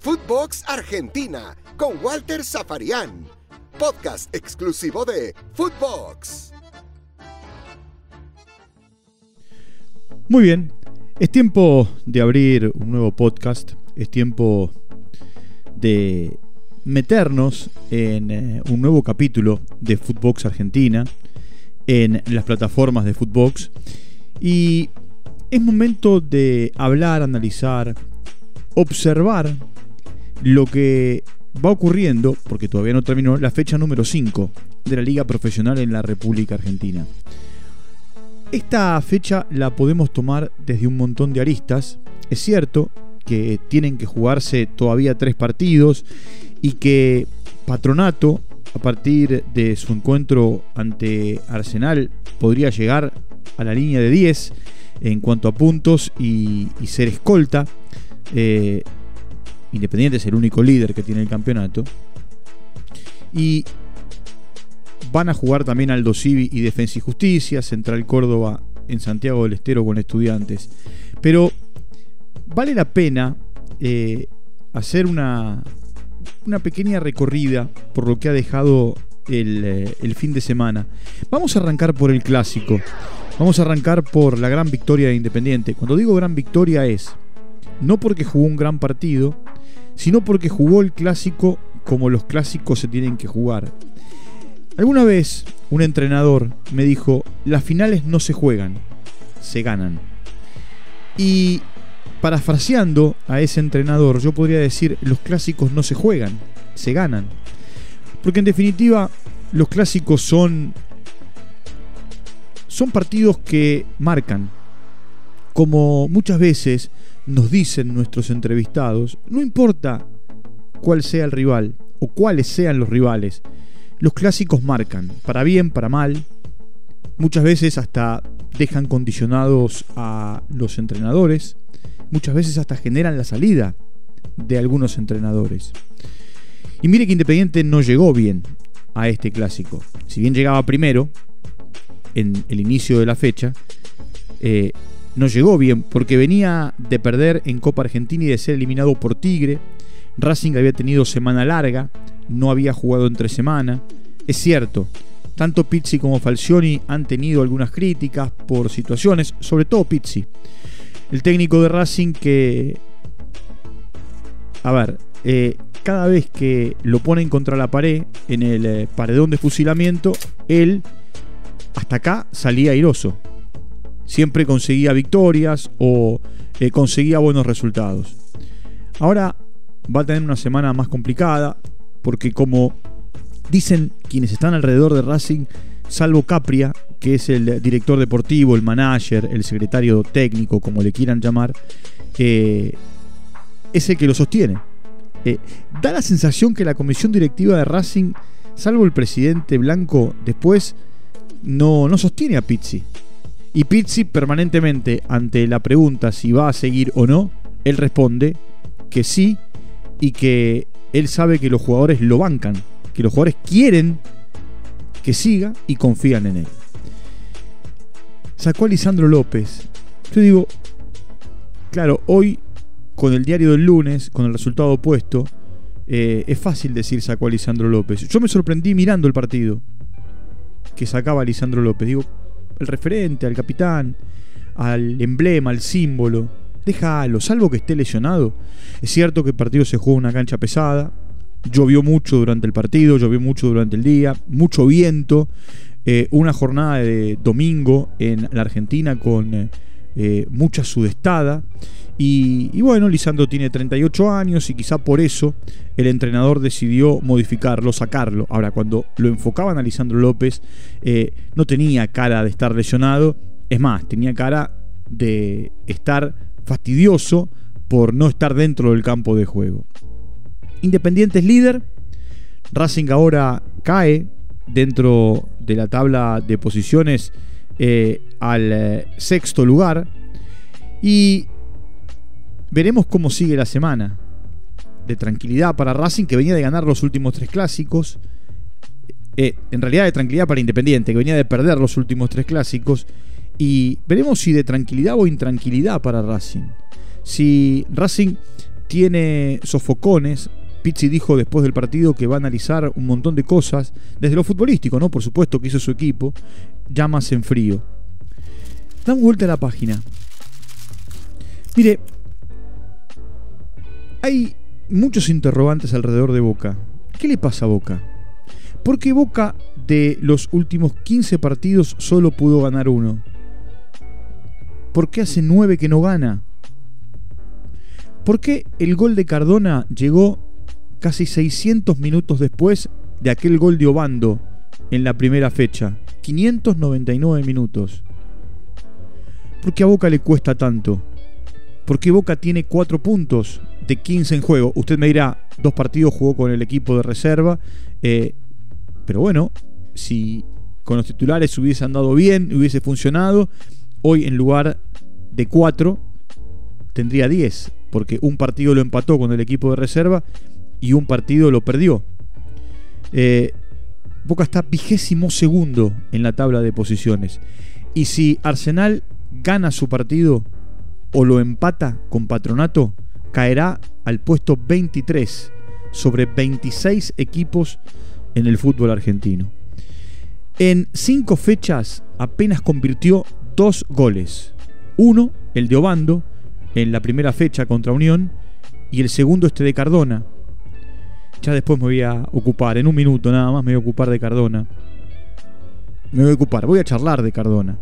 Footbox Argentina con Walter Zafarian. Podcast exclusivo de Footbox. Muy bien, es tiempo de abrir un nuevo podcast, es tiempo de meternos en eh, un nuevo capítulo de Footbox Argentina en las plataformas de Footbox y es momento de hablar, analizar, observar lo que va ocurriendo, porque todavía no terminó, la fecha número 5 de la Liga Profesional en la República Argentina. Esta fecha la podemos tomar desde un montón de aristas. Es cierto que tienen que jugarse todavía tres partidos y que Patronato, a partir de su encuentro ante Arsenal, podría llegar a la línea de 10 en cuanto a puntos y, ser escolta. Eh, Independiente es el único líder que tiene el campeonato. Y van a jugar también Aldo Civi y Defensa y Justicia, Central Córdoba en Santiago del Estero con estudiantes. Pero vale la pena eh, hacer una, una pequeña recorrida por lo que ha dejado el, eh, el, fin de semana. Vamos a arrancar por el clásico. Vamos a arrancar por la gran victoria de Independiente. Cuando digo gran victoria es no porque jugó un gran partido, sino porque jugó el clásico como los clásicos se tienen que jugar. Alguna vez un entrenador me dijo, las finales no se juegan, se ganan. Y parafraseando a ese entrenador, yo podría decir, los clásicos no se juegan, se ganan. Porque en definitiva, los clásicos son son partidos que marcan. Como muchas veces nos dicen nuestros entrevistados, no importa cuál sea el rival o cuáles sean los rivales, los clásicos marcan, para bien, para mal, muchas veces hasta dejan condicionados a los entrenadores, muchas veces hasta generan la salida de algunos entrenadores. Y mire que Independiente no llegó bien a este clásico. Si bien llegaba primero, en el inicio de la fecha, eh, no llegó bien porque venía de perder en Copa Argentina y de ser eliminado por Tigre. Racing había tenido semana larga, no había jugado entre semana. Es cierto, tanto Pizzi como Falcioni han tenido algunas críticas por situaciones, sobre todo Pizzi. El técnico de Racing que, a ver, eh, cada vez que lo ponen contra la pared en el eh, paredón de fusilamiento, él hasta acá salía airoso siempre conseguía victorias o eh, conseguía buenos resultados. Ahora va a tener una semana más complicada porque como dicen quienes están alrededor de Racing, salvo Capria, que es el director deportivo, el manager, el secretario técnico, como le quieran llamar, eh, es el que lo sostiene. Eh, da la sensación que la comisión directiva de Racing, salvo el presidente Blanco, después no, no sostiene a Pizzi. Y Pizzi permanentemente ante la pregunta si va a seguir o no, él responde que sí y que él sabe que los jugadores lo bancan, que los jugadores quieren que siga y confían en él. Sacó a Lisandro López. Yo digo, claro, hoy con el diario del lunes, con el resultado opuesto, eh, es fácil decir sacó a Lisandro López. Yo me sorprendí mirando el partido que sacaba Lisandro López. Digo, el referente, al capitán, al emblema, al símbolo. Déjalo, salvo que esté lesionado. Es cierto que el partido se jugó en una cancha pesada. Llovió mucho durante el partido, llovió mucho durante el día, mucho viento. Eh, una jornada de domingo en la Argentina con eh, mucha sudestada. Y, bueno, Lisandro tiene 38 años y quizá por eso el entrenador decidió modificarlo, sacarlo. Ahora, cuando lo enfocaban a Lisandro López, eh, no tenía cara de estar lesionado. Es más, tenía cara de estar fastidioso por no estar dentro del campo de juego. Independiente es líder. Racing ahora cae dentro de la tabla de posiciones eh, al eh, sexto lugar. Y Veremos cómo sigue la semana. De tranquilidad para Racing, que venía de ganar los últimos tres clásicos. Eh, en realidad de tranquilidad para Independiente, que venía de perder los últimos tres clásicos. Y veremos si de tranquilidad o intranquilidad para Racing. Si Racing tiene sofocones, Pizzi dijo después del partido que va a analizar un montón de cosas, desde lo futbolístico, ¿no? Por supuesto que hizo su equipo, llamas en frío. Dan vuelta a la página. Mire, hay muchos interrogantes alrededor de Boca. ¿Qué le pasa a Boca? Porque Boca de los últimos 15 partidos solo pudo ganar uno. ¿Por qué hace 9 que no gana? ¿Por qué el gol de Cardona llegó casi 600 minutos después de aquel gol de Obando en la primera fecha? 599 minutos. ¿Por qué a Boca le cuesta tanto? ¿Por qué Boca tiene 4 puntos de 15 en juego? Usted me dirá, dos partidos jugó con el equipo de reserva. Eh, pero bueno, si con los titulares hubiese andado bien, hubiese funcionado, hoy en lugar de 4 tendría 10, porque un partido lo empató con el equipo de reserva y un partido lo perdió. Eh, Está vigésimo segundo en la tabla de posiciones. Y si Arsenal gana su partido o lo empata con Patronato, caerá al puesto 23 sobre 26 equipos en el fútbol argentino. En cinco fechas apenas convirtió dos goles. Uno, el de Obando, en la primera fecha contra Unión, y el segundo este de Cardona. Ya después me voy a ocupar, en un minuto nada más me voy a ocupar de Cardona. Me voy a ocupar, voy a charlar de Cardona.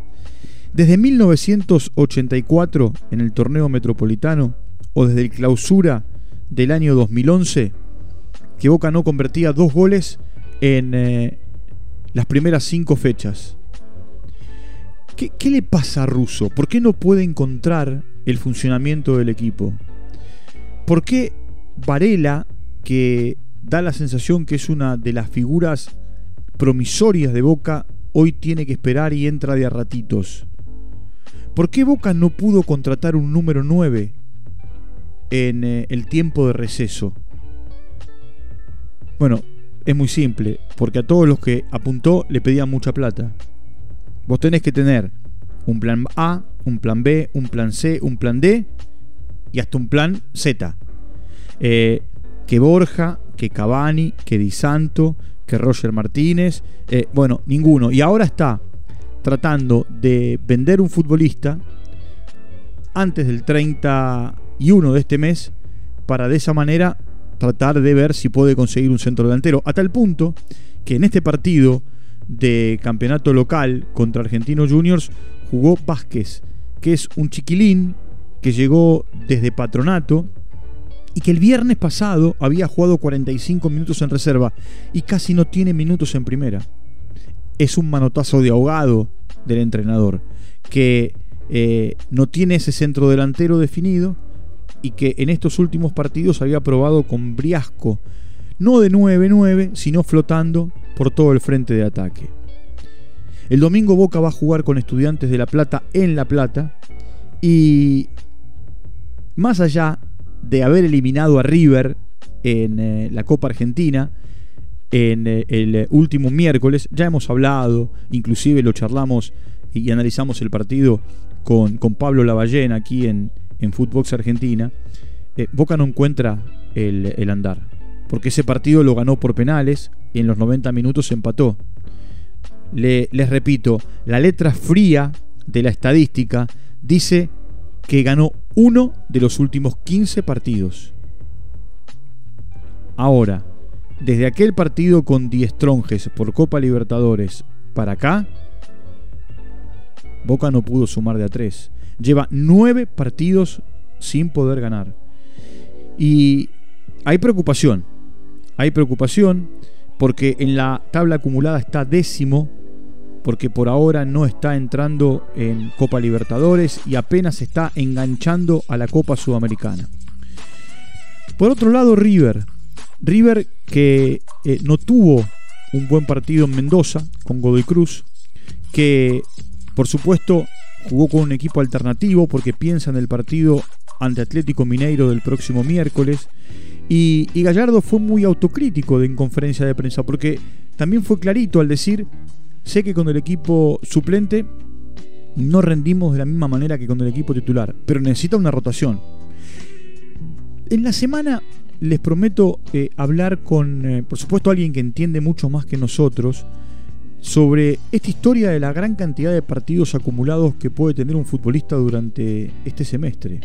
Desde 1984, en el torneo metropolitano, o desde el clausura del año 2011, que Boca no convertía dos goles en eh, las primeras cinco fechas. ¿Qué, ¿Qué, le pasa a Russo? ¿Por qué no puede encontrar el funcionamiento del equipo? ¿Por qué Varela, que da la sensación que es una de las figuras promisorias de Boca, hoy tiene que esperar y entra de a ratitos? ¿Por qué Boca no pudo contratar un número 9 en eh, el tiempo de receso? Bueno, es muy simple, porque a todos los que apuntó le pedían mucha plata. Vos tenés que tener un plan A, un plan B, un plan C, un plan D y hasta un plan Z. Eh, que Borja, que Cavani, que Di Santo, que Roger Martínez, eh, bueno, ninguno. Y ahora está tratando de vender un futbolista antes del 31 de este mes para de esa manera tratar de ver si puede conseguir un centro delantero. A tal punto que en este partido de campeonato local contra Argentinos Juniors jugó Vázquez, que es un chiquilín que llegó desde Patronato y que el viernes pasado había jugado 45 minutos en reserva y casi no tiene minutos en primera. Es un manotazo de ahogado del entrenador, que eh, no tiene ese centro delantero definido y que en estos últimos partidos había probado con Briasco, no de 9-9, sino flotando por todo el frente de ataque. El domingo Boca va a jugar con estudiantes de La Plata en La Plata y más allá de haber eliminado a River en eh, la Copa Argentina, en eh, el último miércoles, ya hemos hablado, inclusive lo charlamos y analizamos el partido con, con Pablo Lavallén aquí en, en Footbox Argentina, eh, Boca no encuentra el, andar. Porque ese partido lo ganó por penales y en los 90 minutos empató. les repito, la letra fría de la estadística dice que ganó uno de los últimos 15 partidos. Ahora, desde aquel partido con Stronges por Copa Libertadores para acá, Boca no pudo sumar de a tres. Lleva nueve partidos sin poder ganar. Y hay preocupación. Hay preocupación porque en la tabla acumulada está décimo, porque por ahora no está entrando en Copa Libertadores y apenas está enganchando a la Copa Sudamericana. Por otro lado, River. River que eh, no tuvo un buen partido en Mendoza con Godoy Cruz, que por supuesto jugó con un equipo alternativo porque piensa en el partido ante Atlético Mineiro del próximo miércoles. Y, Gallardo fue muy autocrítico en conferencia de prensa porque también fue clarito al decir, sé que con el equipo suplente no rendimos de la misma manera que con el equipo titular, pero necesita una rotación. En la semana les prometo eh, hablar con, eh, por supuesto, alguien que entiende mucho más que nosotros sobre esta historia de la gran cantidad de partidos acumulados que puede tener un futbolista durante este semestre.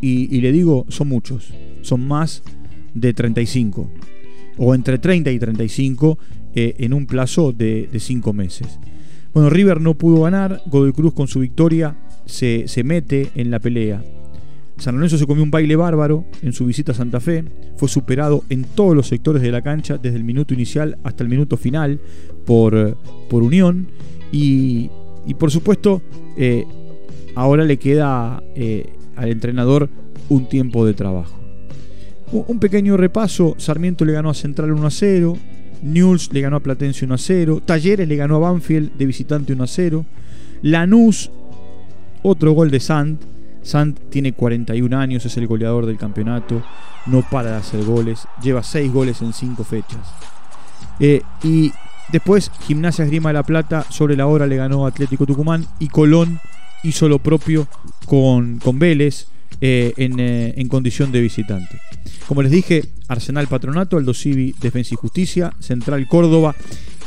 Y, le digo, son muchos, son más de 35, o entre 30 y 35 eh, en un plazo de 5 meses. Bueno, River no pudo ganar, Godoy Cruz con su victoria se, se mete en la pelea. San Lorenzo se comió un baile bárbaro en su visita a Santa Fe, fue superado en todos los sectores de la cancha, desde el minuto inicial hasta el minuto final, por, por Unión. Y, por supuesto, eh, ahora le queda eh, al entrenador un tiempo de trabajo. Un pequeño repaso, Sarmiento le ganó a Central 1 a 0, Newell's le ganó a Platense 1 a 0, Talleres le ganó a Banfield de visitante 1 a 0, Lanús, otro gol de Sant, Sant tiene 41 años, es el goleador del campeonato, no para de hacer goles, lleva 6 goles en 5 fechas. Eh, y después Gimnasia Esgrima de la Plata sobre la hora le ganó Atlético Tucumán y Colón hizo lo propio con, con Vélez eh, eh, en, condición de visitante. Como les dije, Arsenal Patronato, Aldo Civi Defensa y Justicia, Central Córdoba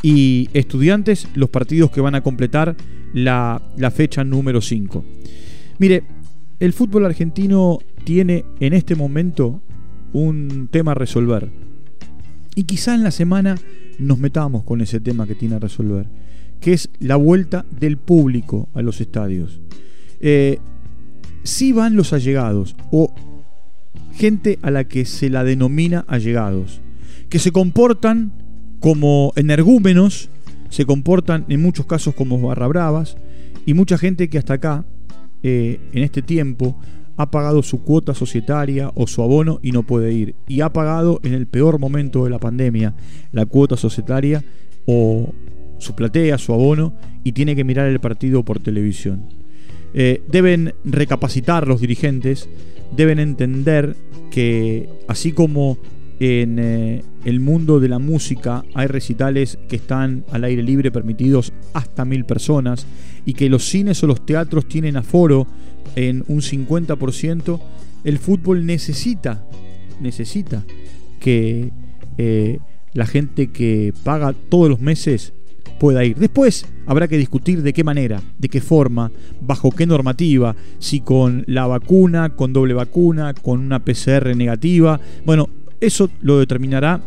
y Estudiantes, los partidos que van a completar la, la fecha número 5. Mire, el fútbol argentino tiene en este momento un tema a resolver. Y quizá en la semana nos metamos con ese tema que tiene a resolver, que es la vuelta del público a los estadios. Eh, si van los allegados o gente a la que se la denomina allegados, que se comportan como energúmenos, se comportan en muchos casos como barra bravas, y mucha gente que hasta acá eh, en este tiempo ha pagado su cuota societaria o su abono y no puede ir. Y ha pagado en el peor momento de la pandemia la cuota societaria o su platea, su abono, y tiene que mirar el partido por televisión. Eh, deben recapacitar los dirigentes, deben entender que así como en eh, el mundo de la música hay recitales que están al aire libre permitidos hasta mil personas y que los cines o los teatros tienen aforo en un 50%, el fútbol necesita, necesita que eh, la gente que paga todos los meses pueda ir. Después habrá que discutir de qué manera, de qué forma, bajo qué normativa, si con la vacuna, con doble vacuna, con una PCR negativa. Bueno, eso lo determinará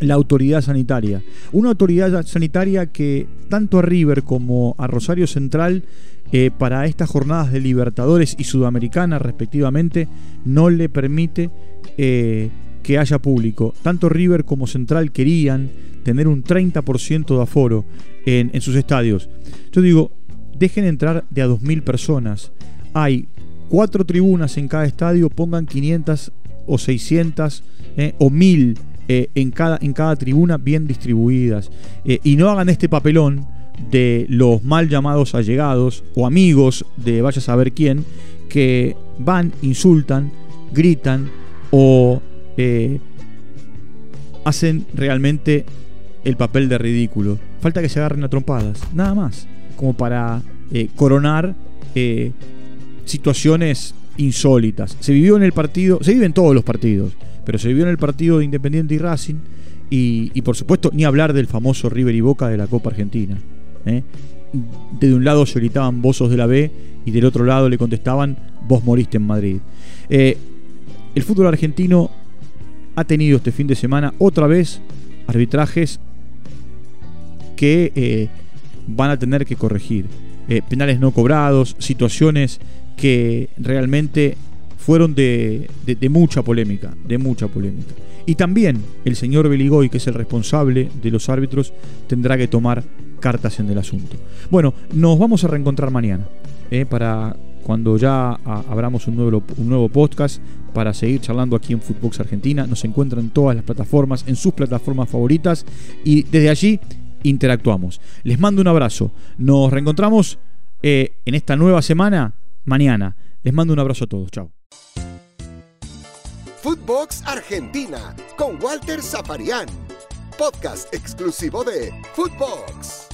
la autoridad sanitaria. Una autoridad sanitaria que tanto a River como a Rosario Central eh, para estas jornadas de Libertadores y Sudamericana respectivamente no le permite eh, que haya público. Tanto River como Central querían tener un 30% de aforo en, en, sus estadios. Yo digo, dejen entrar de a 2.000 personas. Hay cuatro tribunas en cada estadio, pongan 500 o 600 eh, o 1000 eh, en, cada, en cada tribuna bien distribuidas. Eh, y no hagan este papelón de los mal llamados allegados o amigos de vaya a saber quién, que van, insultan, gritan o hacen realmente el papel de ridículo. Falta que se agarren a trompadas, nada más, como para coronar situaciones insólitas. Se vivió en el partido, se vive en todos los partidos, pero se vivió en el partido de Independiente y Racing y, por supuesto ni hablar del famoso River y Boca de la Copa Argentina. ¿eh? De un lado se gritaban vozos de la B y del otro lado le contestaban vos moriste en Madrid. Eh, el fútbol argentino ha tenido este fin de semana otra vez arbitrajes que eh, van a tener que corregir. penales no cobrados, situaciones que realmente fueron de, mucha polémica, de mucha polémica. Y también el señor Beligoy, que es el responsable de los árbitros, tendrá que tomar cartas en el asunto. Bueno, nos vamos a reencontrar mañana eh, para cuando ya abramos un nuevo, un nuevo podcast para seguir charlando aquí en Footbox Argentina. Nos encuentran en todas las plataformas, en sus plataformas favoritas y desde allí interactuamos. Les mando un abrazo. Nos reencontramos eh, en esta nueva semana mañana. Les mando un abrazo a todos. Chao. Footbox Argentina con Walter Zaparián. Podcast exclusivo de Footbox.